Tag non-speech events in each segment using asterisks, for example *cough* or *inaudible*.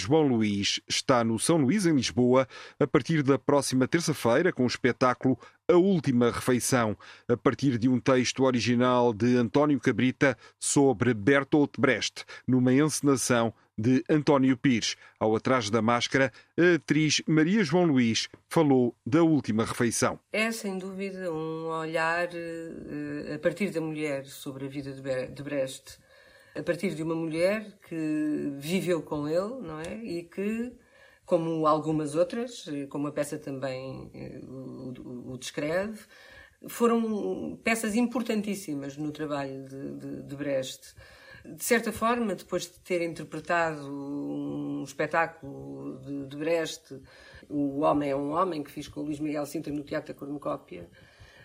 João Luís está no São Luís, em Lisboa, a partir da próxima terça-feira, com o espetáculo A Última Refeição, a partir de um texto original de António Cabrita sobre Bertolt Brecht, numa encenação de António Pires. Ao atrás da máscara, a atriz Maria João Luís falou da última refeição. É, sem dúvida, um olhar eh, a partir da mulher sobre a vida de Brecht a partir de uma mulher que viveu com ele, não é? E que, como algumas outras, como a peça também eh, o, o descreve, foram peças importantíssimas no trabalho de, de, de, Brecht. De certa forma, depois de ter interpretado um espetáculo de, de Brecht, O Homem é um Homem, que fiz com o Luís Miguel Sintra no Teatro da Cornucópia,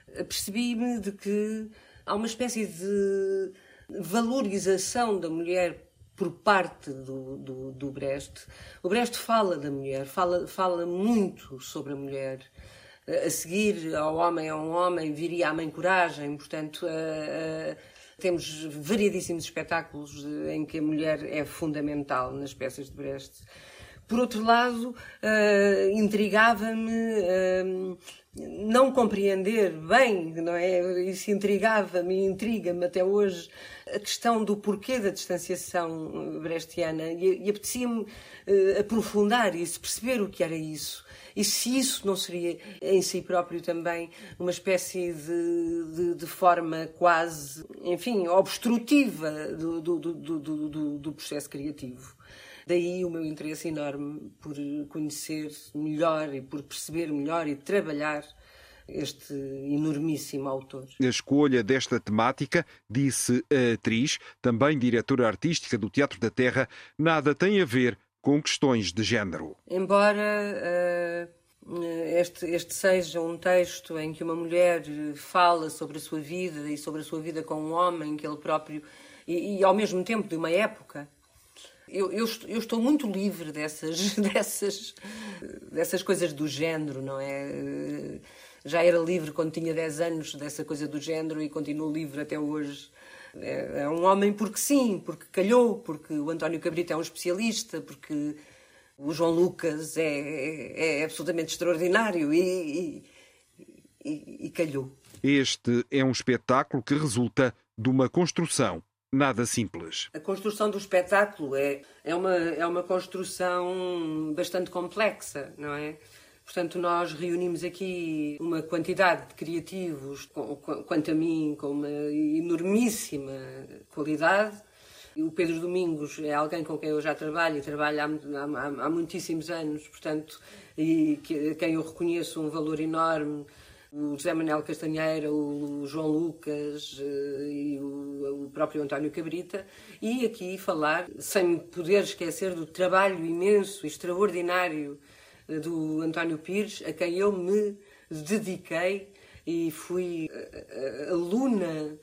percebi-me de que há uma espécie de valorização da mulher por parte do, do, do, Brecht. O Brecht fala da mulher, fala, fala muito sobre a mulher. A seguir ao homem a um homem viria a mãe coragem, portanto, temos variedíssimos espetáculos em que a mulher é fundamental nas peças de Brecht. Por outro lado, uh, intrigava-me uh, não compreender bem, não é? Isso intrigava-me, intriga-me até hoje a questão do porquê da distanciação brechtiana e, e apetecia-me uh, aprofundar isso, perceber o que era isso. E se isso não seria em si próprio também uma espécie de, de, de forma quase, enfim, obstrutiva do, do, do, do processo criativo. Daí o meu interesse enorme por conhecer melhor e por perceber melhor e trabalhar este enormíssimo autor. A escolha desta temática, disse a atriz, também diretora artística do Teatro da Terra, nada tem a ver com questões de género. Embora uh, este, este seja um texto em que uma mulher fala sobre a sua vida e sobre a sua vida com um homem que ele próprio e, e ao mesmo tempo de uma época eu, eu, eu, estou muito livre dessas, *laughs* dessas, dessas coisas do género, não é? Já era livre quando tinha 10 anos dessa coisa do género e continuo livre até hoje. É, é um homem porque sim, porque calhou, porque o António Cabrita é um especialista, porque o João Lucas é, é, é absolutamente extraordinário e, e, e, e calhou. Este é um espetáculo que resulta de uma construção nada simples. A construção do espetáculo é, é, uma, é uma construção bastante complexa, não é? Portanto, nós reunimos aqui uma quantidade de criativos, quanto a mim, com uma enormíssima qualidade. O Pedro Domingos é alguém com quem eu já trabalho e trabalho há, há, há muitíssimos anos, portanto, e que, quem eu reconheço um valor enorme o José Manuel Castanheira, o João Lucas eh, e o, próprio António Cabrita, e aqui falar, sem poder esquecer do trabalho imenso extraordinário eh, do António Pires, a quem eu me dediquei e fui eh, aluna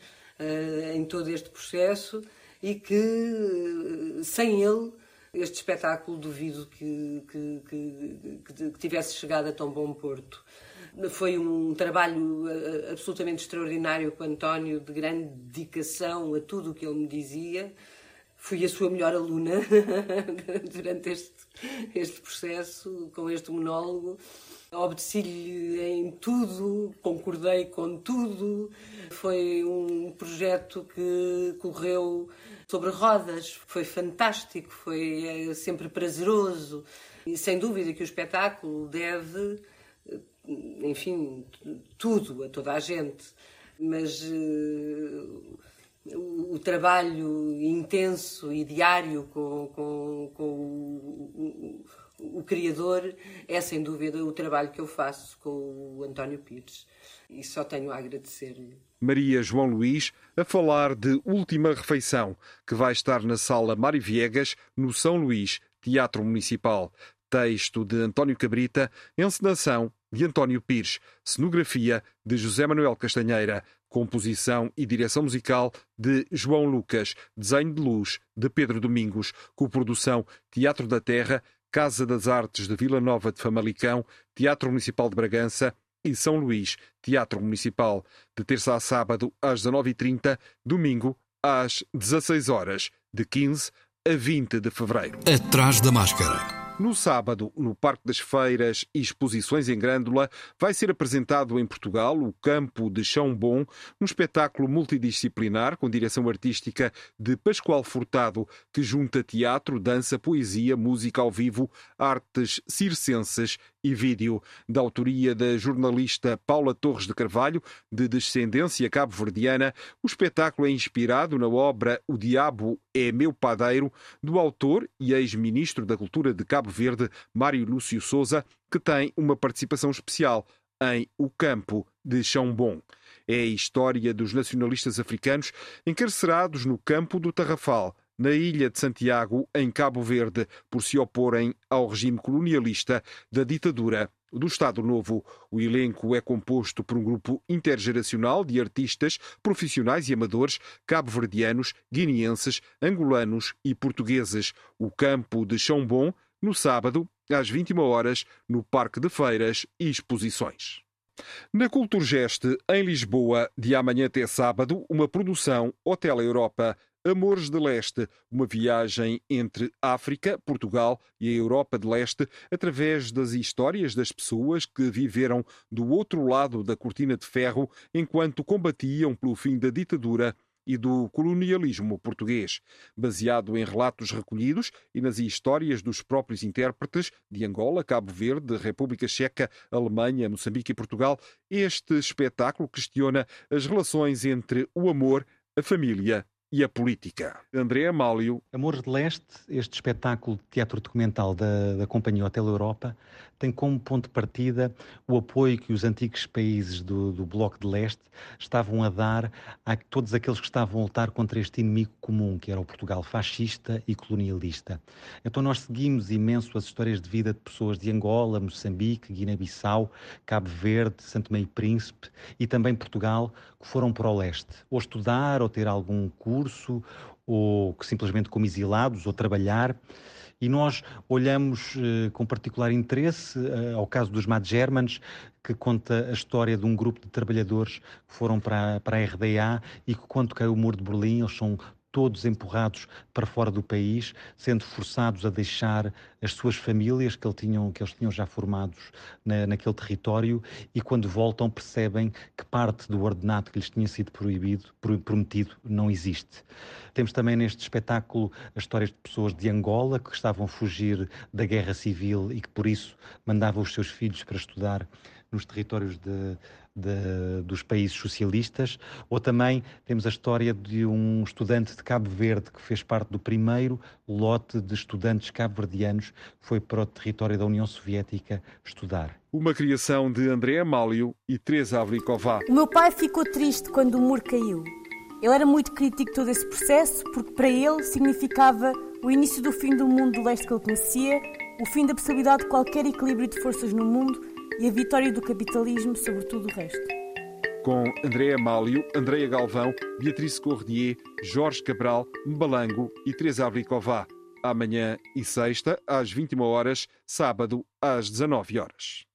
em todo este processo e que sem ele este espetáculo duvido que, que, que, que tivesse chegado a tão bom porto. Foi um trabalho eh, absolutamente extraordinário com António, de grande dedicação a tudo o que ele me dizia. Fui a sua melhor aluna *laughs* durante este, este processo, com este monólogo. Obedeci-lhe em tudo, concordei com tudo. Foi um projeto que correu sobre rodas. Foi fantástico, foi eh, sempre prazeroso. E sem dúvida que o espetáculo deve enfim, tudo a toda a gente, mas uh, o, o, trabalho intenso e diário com, com, com o, o criador é, sem dúvida, o trabalho que eu faço com o António Pires. E só tenho a agradecer-lhe. Maria João Luís a falar de Última Refeição, que vai estar na Sala Mário Viegas, no São Luís, Teatro Municipal. Texto de António Cabrita, encenação de António Pires, cenografia de José Manuel Castanheira, composição e direção musical de João Lucas, desenho de luz de Pedro Domingos, coprodução Teatro da Terra, Casa das Artes de Vila Nova de Famalicão, Teatro Municipal de Bragança e São Luís, Teatro Municipal, de terça a sábado às 19h30, domingo às 16 horas, de 15 a 20 de fevereiro. Atrás da máscara. No sábado, no Parque das Feiras e Exposições em Grândola, vai ser apresentado em Portugal o Campo de Chão Bom, um espetáculo multidisciplinar com direção artística de Pascoal Furtado, que junta teatro, dança, poesia, música ao vivo, artes circenses e vídeo, da autoria da jornalista Paula Torres de Carvalho, de descendência cabo-verdiana. O espetáculo é inspirado na obra O Diabo é Meu Padeiro, do autor e ex-ministro da Cultura de Cabo Verde, Mário Lúcio Souza, que tem uma participação especial em O Campo de Chão Bom. É a história dos nacionalistas africanos encarcerados no campo do Tarrafal, na ilha de Santiago, em Cabo Verde, por se oporem ao regime colonialista da ditadura do Estado Novo. O elenco é composto por um grupo intergeracional de artistas, profissionais e amadores cabo-verdianos, guineenses, angolanos e portugueses. O campo de Chão Bom, no sábado, às 21 horas, no Parque de Feiras e Exposições. Na Culturgest, em Lisboa, de amanhã até sábado, uma produção Hotel Europa Amores de Leste, uma viagem entre África, Portugal e a Europa de Leste, através das histórias das pessoas que viveram do outro lado da cortina de ferro enquanto combatiam pelo fim da ditadura e do colonialismo português, baseado em relatos recolhidos e nas histórias dos próprios intérpretes de Angola, Cabo Verde, República Checa, Alemanha, Moçambique e Portugal. Este espetáculo questiona as relações entre o amor, a família e a política. André Amálio. Amores de Leste, este espetáculo de teatro documental da, da Companhia Hotel Europa, tem como ponto de partida o apoio que os antigos países do, do Bloco de Leste estavam a dar a todos aqueles que estavam a lutar contra este inimigo comum, que era o Portugal fascista e colonialista. Então nós seguimos imenso as histórias de vida de pessoas de Angola, Moçambique, Guiné-Bissau, Cabo Verde, Santo Meio Príncipe e também Portugal, que foram para o leste, ou estudar, ou ter algum curso, ou que simplesmente como exilados, ou trabalhar. E nós olhamos eh, com particular interesse eh, ao caso dos Mad Germans, que conta a história de um grupo de trabalhadores que foram para, para a RDA e que, quando caiu o muro de Berlim, eles são todos empurrados para fora do país, sendo forçados a deixar as suas famílias que, ele tinham, que eles tinham já formados na, naquele território e quando voltam percebem que parte do ordenato que lhes tinha sido proibido, prometido, não existe. Temos também neste espetáculo as histórias de pessoas de Angola que estavam a fugir da guerra civil e que por isso mandavam os seus filhos para estudar nos territórios de, de, dos países socialistas, ou também temos a história de um estudante de Cabo Verde que fez parte do primeiro lote de estudantes cabo-verdianos que foi para o território da União Soviética estudar. Uma criação de André Amálio e Teresa Avriková. O meu pai ficou triste quando o muro caiu. Ele era muito crítico de todo esse processo porque para ele significava o início do fim do mundo do leste que ele conhecia, o fim da possibilidade de qualquer equilíbrio de forças no mundo e a vitória do capitalismo sobre tudo o resto. Com Andréa Málio, Andréa Galvão, Beatriz Corredier, Jorge Cabral, Mbalango e Teresa Avricová. Amanhã e sexta, às 21 horas, sábado, às 19 horas.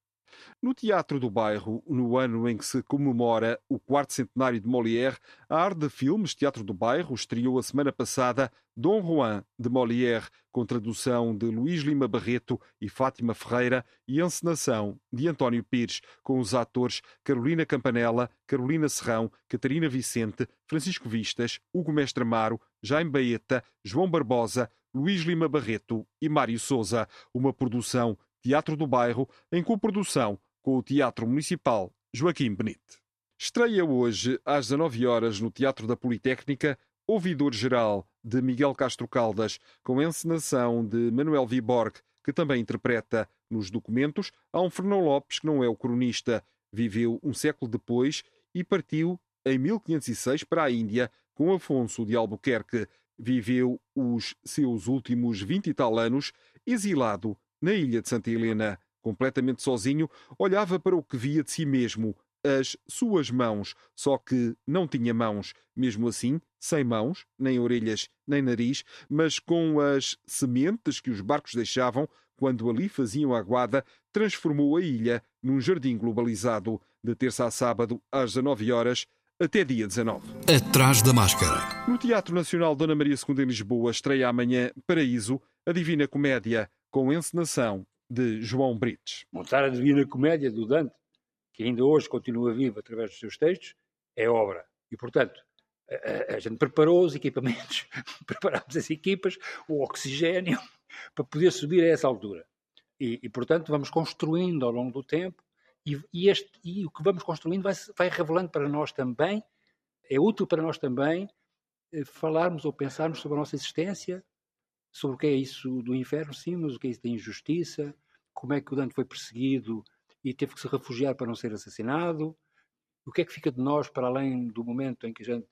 No Teatro do Bairro, no ano em que se comemora o quarto centenário de Molière, a Arte de Filmes Teatro do Bairro estreou a semana passada Dom Juan de Molière, com tradução de Luís Lima Barreto e Fátima Ferreira e encenação de António Pires, com os atores Carolina Campanella, Carolina Serrão, Catarina Vicente, Francisco Vistas, Hugo Mestre Amaro, Jaime Baeta, João Barbosa, Luís Lima Barreto e Mário Souza. Uma produção Teatro do Bairro, em coprodução com o Teatro Municipal Joaquim Benite. Estreia hoje, às 19 horas, no Teatro da Politécnica, Ouvidor Geral, de Miguel Castro Caldas, com encenação de Manuel Viborg, que também interpreta nos documentos. Há um Fernão Lopes, que não é o cronista, viveu um século depois e partiu em 1506 para a Índia com Afonso de Albuquerque. Viveu os seus últimos vinte e tal anos exilado na ilha de Santa Helena. Completamente sozinho, olhava para o que via de si mesmo, as suas mãos, só que não tinha mãos, mesmo assim, sem mãos, nem orelhas, nem nariz, mas com as sementes que os barcos deixavam quando ali faziam a guarda, transformou a ilha num jardim globalizado, de terça a sábado, às 19 horas, até dia 19. Atrás da máscara. No Teatro Nacional Dona Maria II em Lisboa estreia amanhã Paraíso, a Divina Comédia, com encenação de João Brites. Montar a Divina Comédia do Dante que ainda hoje continua vivo através dos seus textos, é obra. E, portanto, a, a gente preparou os equipamentos, *laughs* preparámos as equipas, o oxigênio, *laughs* para poder subir a essa altura. E, e portanto, vamos construindo ao longo do tempo, e, e, este, e o que vamos construindo vai, vai revelando para nós também, é útil para nós também, eh, falarmos ou pensarmos sobre a nossa existência, sobre o que é isso do inferno, sim, mas o que é isso da injustiça, como é que o Dante foi perseguido e teve que se refugiar para não ser assassinado. O que é que fica de nós para além do momento em que a gente,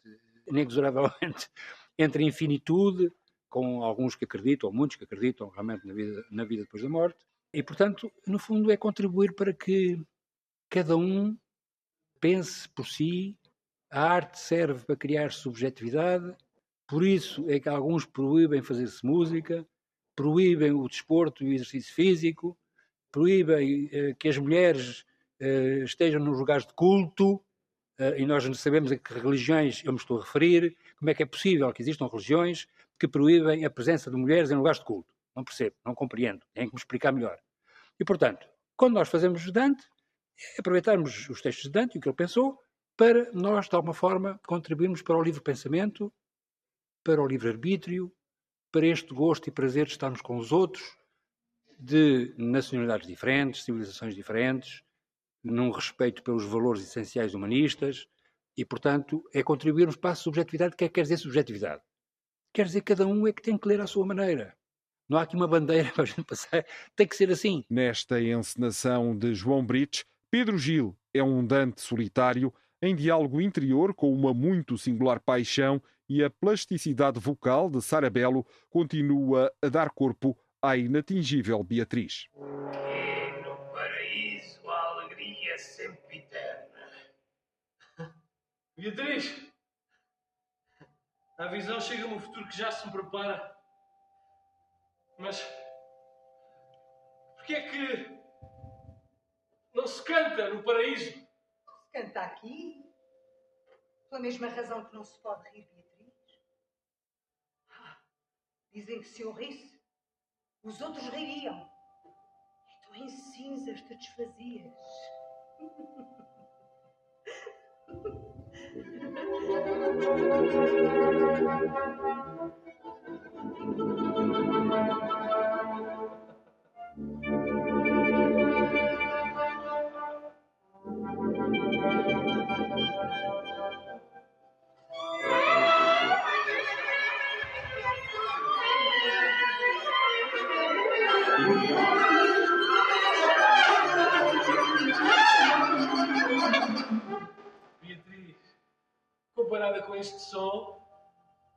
inexoravelmente, *laughs* entra em infinitude, com alguns que acreditam, ou muitos que acreditam realmente na vida, na vida depois da morte. E, portanto, no fundo, é contribuir para que cada um pense por si. A arte serve para criar subjetividade, por isso é que alguns proíbem fazer-se música, proíbem o desporto e o exercício físico, proíbem eh, que as mulheres eh, estejam nos lugares de culto, eh, e nós sabemos a que religiões eu me estou a referir, como é que é possível que existam religiões que proíbem a presença de mulheres em lugares de culto? Não percebo, não compreendo, tem que me explicar melhor. E, portanto, quando nós fazemos Dante, é aproveitarmos os textos de Dante e o que ele pensou, para nós, de alguma forma, contribuirmos para o livre pensamento, para o livre arbítrio, para este gosto e prazer de estarmos com os outros, de nacionalidades diferentes, civilizações diferentes, num respeito pelos valores essenciais humanistas e, portanto, é contribuirmos para a subjetividade. O que é que quer dizer subjetividade? Quer dizer que cada um é que tem que ler à sua maneira. Não há aqui uma bandeira *laughs* para a gente passar. Tem que ser assim. Nesta encenação de João Brites, Pedro Gil é um Dante solitário em diálogo interior com uma muito singular paixão e a plasticidade vocal de Sarabelo continua a dar corpo à inatingível Beatriz. E no paraíso a alegria é sempre eterna. *laughs* Beatriz! A visão chega-me um futuro que já se me prepara. Mas. Porquê é que. não se canta no paraíso? Se canta aqui? Pela mesma razão que não se pode rir, Beatriz. Dizem que se eu risse, os outros ririam. E tu em cinzas te desfazias. *laughs* comparada com este som,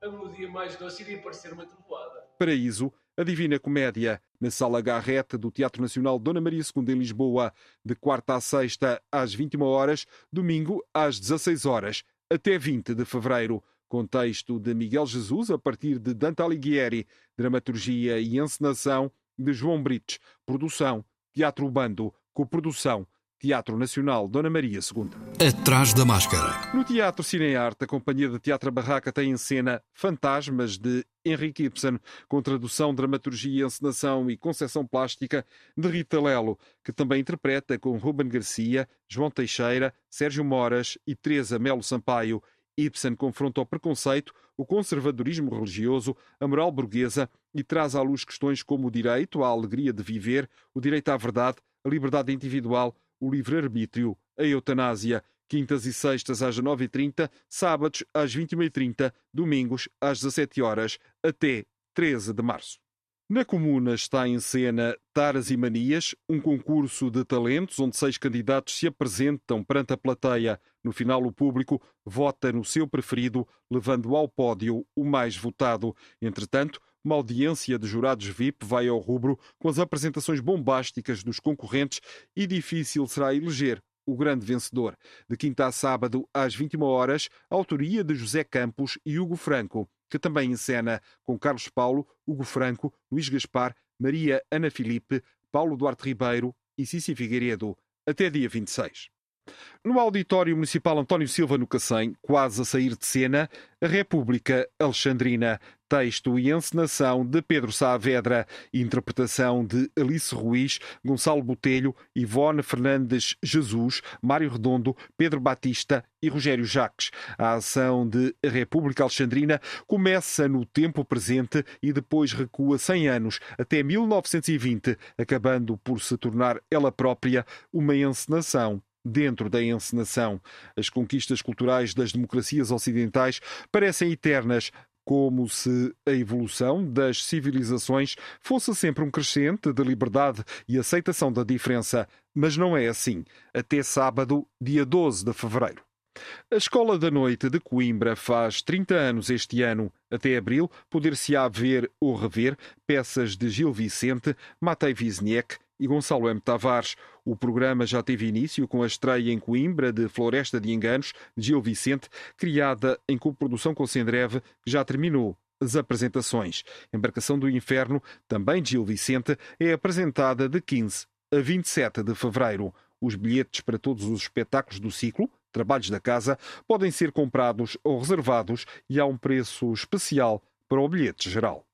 a melodia mais doce iria parecer uma trovoada. Paraíso, a Divina Comédia, na Sala Garrete do Teatro Nacional Dona Maria II em Lisboa, de quarta a sexta às 21 horas, domingo às 16 horas, até 20 de fevereiro. Contexto de Miguel Jesus a partir de Dante Alighieri, dramaturgia e encenação de João Brites, produção Teatro Bando, coprodução Teatro Nacional Dona Maria II. Atrás da máscara. No Teatro Cinearte, a Companhia de Teatro Barraca tem em cena Fantasmas de Henrique Ibsen, com tradução, dramaturgia, encenação e concepção plástica de Rita Lelo, que também interpreta com Ruben Garcia, João Teixeira, Sérgio Moras e Teresa Melo Sampaio. Ibsen confronta o preconceito, o conservadorismo religioso, a moral burguesa e traz à luz questões como o direito à alegria de viver, o direito à verdade, a liberdade individual, o livre-arbítrio, a eutanásia, quintas e sextas às 9h30, sábados às 21h30, domingos às 17 horas até 13 de março. Na Comuna está em cena Taras e Manias, um concurso de talentos onde seis candidatos se apresentam perante a plateia. No final, o público vota no seu preferido, levando ao pódio o mais votado. Entretanto, uma audiência de jurados VIP vai ao rubro com as apresentações bombásticas dos concorrentes e difícil será eleger o grande vencedor. De quinta a sábado, às 21 horas, autoria de José Campos e Hugo Franco que também encena com Carlos Paulo, Hugo Franco, Luís Gaspar, Maria Ana Filipe, Paulo Duarte Ribeiro e Cici Figueiredo, até dia 26. No Auditório Municipal António Silva, no Cacém, quase a sair de cena, a República Alexandrina. Texto e encenação de Pedro Saavedra, interpretação de Alice Ruiz, Gonçalo Botelho, Ivone Fernandes Jesus, Mário Redondo, Pedro Batista e Rogério Jacques. A ação de a República Alexandrina começa no tempo presente e depois recua 100 anos, até 1920, acabando por se tornar ela própria uma encenação dentro da encenação. As conquistas culturais das democracias ocidentais parecem eternas, como se a evolução das civilizações fosse sempre um crescente de liberdade e aceitação da diferença. Mas não é assim. Até sábado, dia 12 de fevereiro. A Escola da Noite de Coimbra faz 30 anos este ano. Até abril, poder-se-á ver ou rever peças de Gil Vicente, Matei Wisniewski e Gonçalo M. Tavares. O programa já teve início com a estreia em Coimbra de Floresta de Enganos, de Gil Vicente, criada em coprodução com Sendreve, que já terminou as apresentações. Embarcação do Inferno, também de Gil Vicente, é apresentada de 15 a 27 de fevereiro. Os bilhetes para todos os espetáculos do ciclo, Trabalhos da Casa, podem ser comprados ou reservados e há um preço especial para o bilhete geral.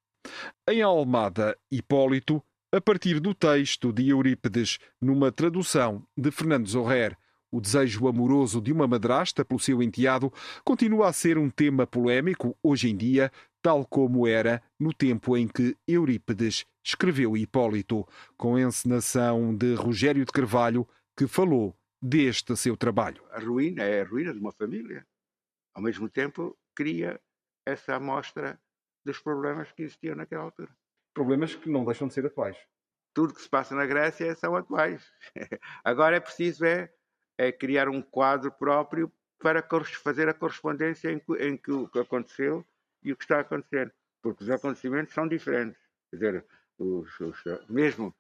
Em Almada, Hipólito, a partir do texto de Eurípides, numa tradução de Fernando Zorrer. O desejo amoroso de uma madrasta pelo seu enteado continua a ser um tema polémico hoje em dia, tal como era no tempo em que Eurípides escreveu Hipólito, com encenação de Rogério de Carvalho, que falou deste seu trabalho. A ruína é a ruína de uma família. Ao mesmo tempo, cria essa amostra dos problemas que existiam naquela altura problemas que não deixam de ser atuais. Tudo que se passa na Grécia são atuais. *laughs* Agora é preciso é, é, criar um quadro próprio para fazer a correspondência em que, em que o que aconteceu e o que está a acontecer. Porque os acontecimentos são diferentes. Quer dizer, os, os, mesmo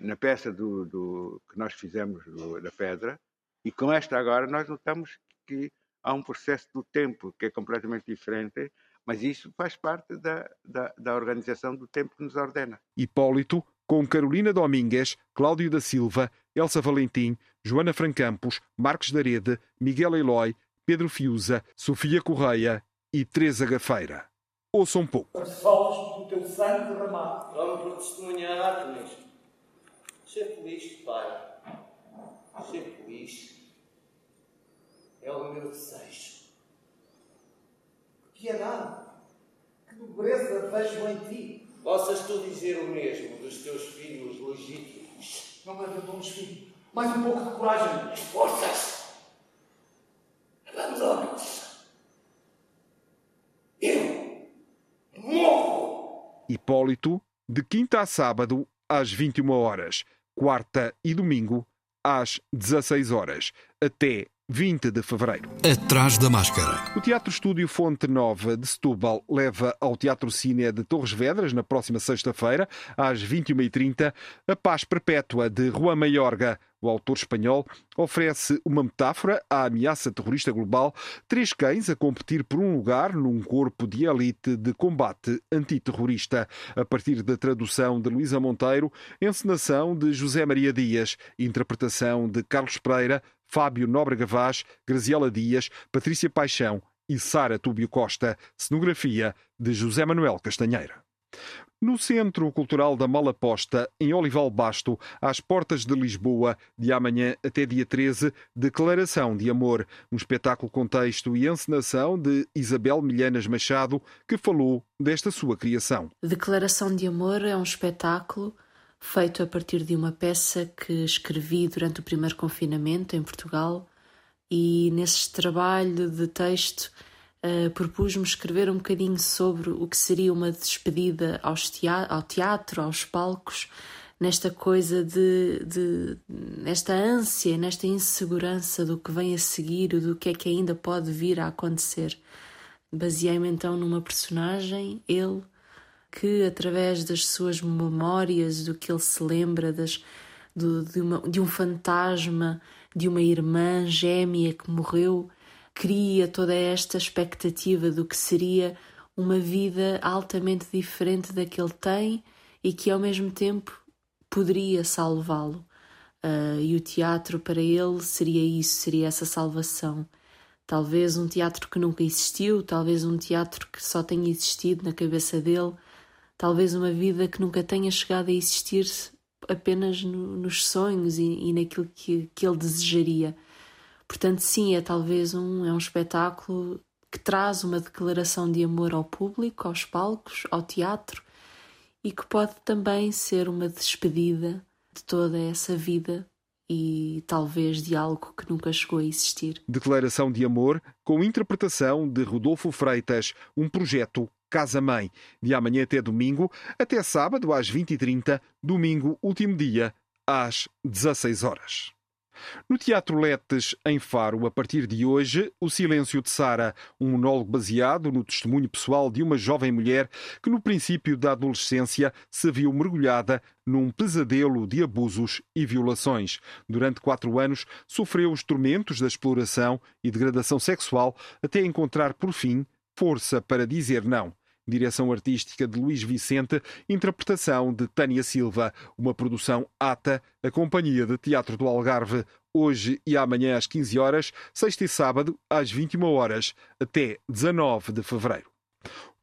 na peça do, do, que nós fizemos do, da Pedra, e com esta agora nós notamos que há um processo do tempo que é completamente diferente mas isso faz parte da, da, da organização do tempo que nos ordena. Hipólito, com Carolina Domingues, Cláudio da Silva, Elsa Valentim, Joana Francampos, Marcos da Rede, Miguel Eloy, Pedro Fiuza, Sofia Correia e Teresa Gafeira. Ouçam um pouco. Solos do teu sangue derramado. Vamos por testemunhar, Luís. Ser feliz, Pai. Ser feliz. É o meu desejo piedade, que nobreza vejo em ti. Possas tu dizer o mesmo dos teus filhos legítimos. Não me abandones, filho. Mais um pouco de coragem. Forças! Abandona-te. Eu morro! Hipólito, de quinta a sábado, às 21 horas. Quarta e domingo, às 16 horas. Até 20 de fevereiro. Atrás da máscara. O Teatro Estúdio Fonte Nova de Setúbal leva ao Teatro Cine de Torres Vedras, na próxima sexta-feira, às 21h30, A Paz Perpétua de Juan Mayorga. O autor espanhol oferece uma metáfora à ameaça terrorista global, três cães a competir por um lugar num corpo de elite de combate antiterrorista. A partir da tradução de Luísa Monteiro, encenação de José Maria Dias, interpretação de Carlos Pereira, Fábio Nóbrega Vaz, Graziela Dias, Patrícia Paixão e Sara Túbio Costa, cenografia de José Manuel Castanheira. No Centro Cultural da Malaposta, em Olival Basto, às portas de Lisboa, de amanhã até dia 13, Declaração de Amor, um espetáculo com texto e encenação de Isabel Milhanas Machado, que falou desta sua criação. Declaração de Amor é um espetáculo feito a partir de uma peça que escrevi durante o primeiro confinamento em Portugal e nesse trabalho de texto uh, propus-me escrever um bocadinho sobre o que seria uma despedida ao teatro, aos palcos, nesta coisa de, de nesta ânsia, nesta insegurança do que vem a seguir, do que é que ainda pode vir a acontecer. Baseei-me então numa personagem, ele, que através das suas memórias, do que ele se lembra, das, do, de, uma, de um fantasma, de uma irmã gêmea que morreu, cria toda esta expectativa do que seria uma vida altamente diferente da que ele tem e que ao mesmo tempo poderia salvá-lo. Uh, e o teatro para ele seria isso, seria essa salvação. Talvez um teatro que nunca existiu, talvez um teatro que só tenha existido na cabeça dele, talvez uma vida que nunca tenha chegado a existir apenas no, nos sonhos e, e naquilo que, que ele desejaria. Portanto, sim, é talvez um, é um espetáculo que traz uma declaração de amor ao público, aos palcos, ao teatro, e que pode também ser uma despedida de toda essa vida e talvez de algo que nunca chegou a existir. Declaração de amor com interpretação de Rodolfo Freitas, um projeto Casa Mãe, de amanhã até domingo, até sábado às 20h30, domingo, último dia, às 16 horas. No Teatro Letes, em Faro, a partir de hoje, O Silêncio de Sara, um monólogo baseado no testemunho pessoal de uma jovem mulher que, no princípio da adolescência, se viu mergulhada num pesadelo de abusos e violações. Durante quatro anos, sofreu os tormentos da exploração e degradação sexual até encontrar, por fim, força para dizer não. Direção artística de Luís Vicente, interpretação de Tânia Silva, uma produção ATA, a Companhia de Teatro do Algarve, hoje e amanhã às 15 horas, sexta e sábado às 21 horas, até 19 de fevereiro.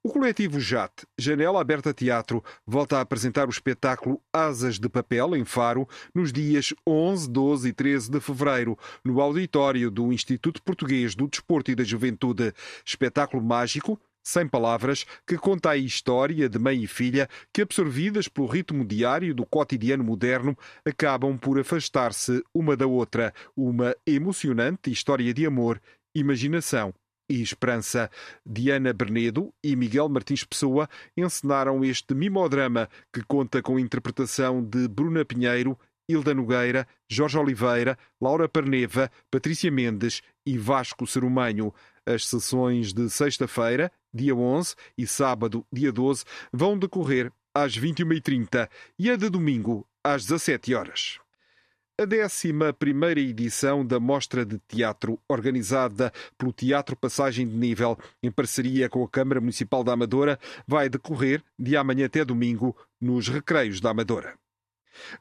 O coletivo JAT, Janela Aberta Teatro, volta a apresentar o espetáculo Asas de Papel, em Faro, nos dias 11, 12 e 13 de fevereiro, no auditório do Instituto Português do Desporto e da Juventude. Espetáculo mágico sem palavras, que conta a história de mãe e filha que, absorvidas pelo ritmo diário do cotidiano moderno, acabam por afastar-se uma da outra. Uma emocionante história de amor, imaginação e esperança. Diana Bernedo e Miguel Martins Pessoa encenaram este mimodrama que conta com a interpretação de Bruna Pinheiro Hilda Nogueira, Jorge Oliveira, Laura Parneva, Patrícia Mendes e Vasco Cerumanho. As sessões de sexta-feira, dia 11, e sábado, dia 12, vão decorrer às 21h30 e a de domingo, às 17 horas. A 11 edição da Mostra de Teatro, organizada pelo Teatro Passagem de Nível, em parceria com a Câmara Municipal da Amadora, vai decorrer de amanhã até domingo nos Recreios da Amadora.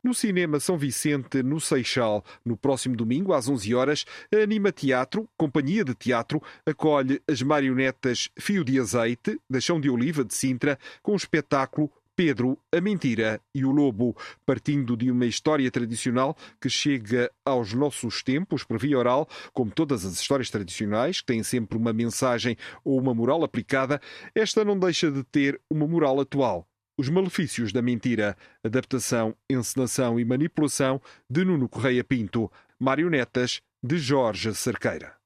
No Cinema São Vicente, no Seixal, no próximo domingo, às 11 horas, a Anima Teatro, companhia de teatro, acolhe as marionetas Fio de Azeite, da Chão de Oliva de Sintra, com o espetáculo Pedro, a Mentira e o Lobo, partindo de uma história tradicional que chega aos nossos tempos por via oral, como todas as histórias tradicionais, que têm sempre uma mensagem ou uma moral aplicada, esta não deixa de ter uma moral atual. Os Malefícios da Mentira, adaptação, encenação e manipulação de Nuno Correia Pinto, marionetas de Jorge Cerqueira.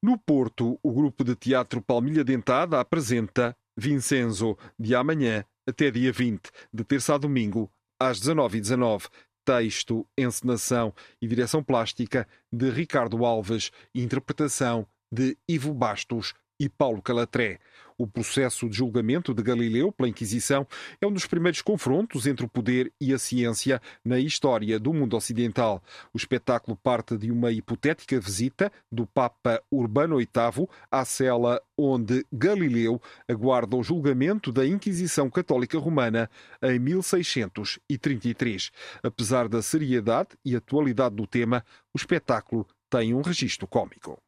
No Porto, o grupo de teatro Palmilha Dentada apresenta Vincenzo, de amanhã até dia 20, de terça a domingo, às 19h19. Texto, encenação e direção plástica de Ricardo Alves, interpretação de Ivo Bastos e Paulo Calatré. O processo de julgamento de Galileu pela Inquisição é um dos primeiros confrontos entre o poder e a ciência na história do mundo ocidental. O espetáculo parte de uma hipotética visita do Papa Urbano VIII à cela onde Galileu aguarda o julgamento da Inquisição Católica Romana em 1633. Apesar da seriedade e atualidade do tema, o espetáculo tem um registro cômico.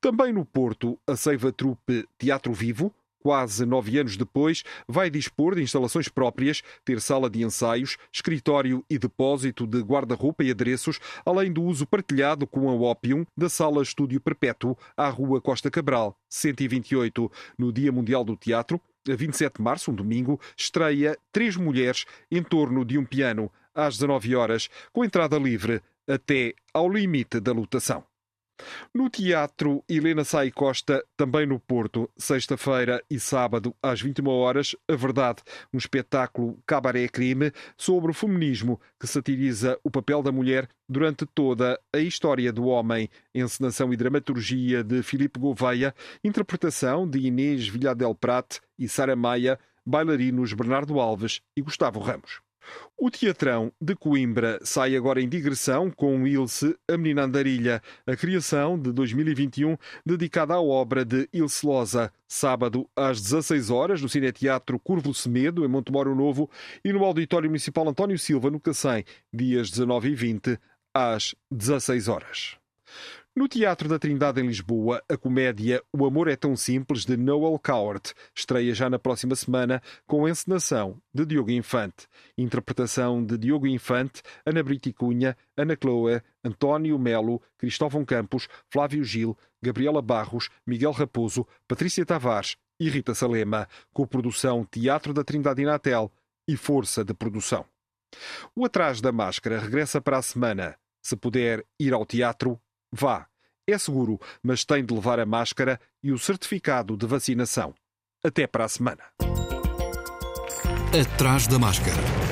Também no Porto, a Seiva Trupe Teatro Vivo, quase nove anos depois, vai dispor de instalações próprias, ter sala de ensaios, escritório e depósito de guarda-roupa e adereços, além do uso partilhado com a Opium da sala Estúdio Perpétuo à Rua Costa Cabral, 128. No Dia Mundial do Teatro, a 27 de março, um domingo, estreia Três Mulheres em torno de um piano, às 19 horas, com entrada livre até ao limite da lotação. No Teatro Helena Sai Costa, também no Porto, sexta-feira e sábado, às 21 horas, A Verdade, um espetáculo cabaré crime sobre o feminismo que satiriza o papel da mulher durante toda a história do homem. Encenação e dramaturgia de Filipe Gouveia, interpretação de Inês Villadel Prat e Sara Maia, bailarinos Bernardo Alves e Gustavo Ramos. O Teatrão de Coimbra sai agora em digressão com Ilse, a Menina Andarilha, a criação de 2021 dedicada à obra de Ilse Loza, sábado às 16 horas no Cineteatro Curvo Semedo, em Montemoro Novo, e no Auditório Municipal António Silva, no Cacém, dias 19 e 20 às 16 horas. No Teatro da Trindade em Lisboa, a comédia O Amor é Tão Simples de Noel Coward estreia já na próxima semana com a encenação de Diogo Infante. Interpretação de Diogo Infante, Ana Brito Cunha, Ana Chloe, António Melo, Cristóvão Campos, Flávio Gil, Gabriela Barros, Miguel Raposo, Patrícia Tavares e Rita Salema, com produção Teatro da Trindade Inatel e Força de Produção. O Atrás da Máscara regressa para a semana. Se puder ir ao teatro, Vá. É seguro, mas tem de levar a máscara e o certificado de vacinação. Até para a semana. Atrás da máscara.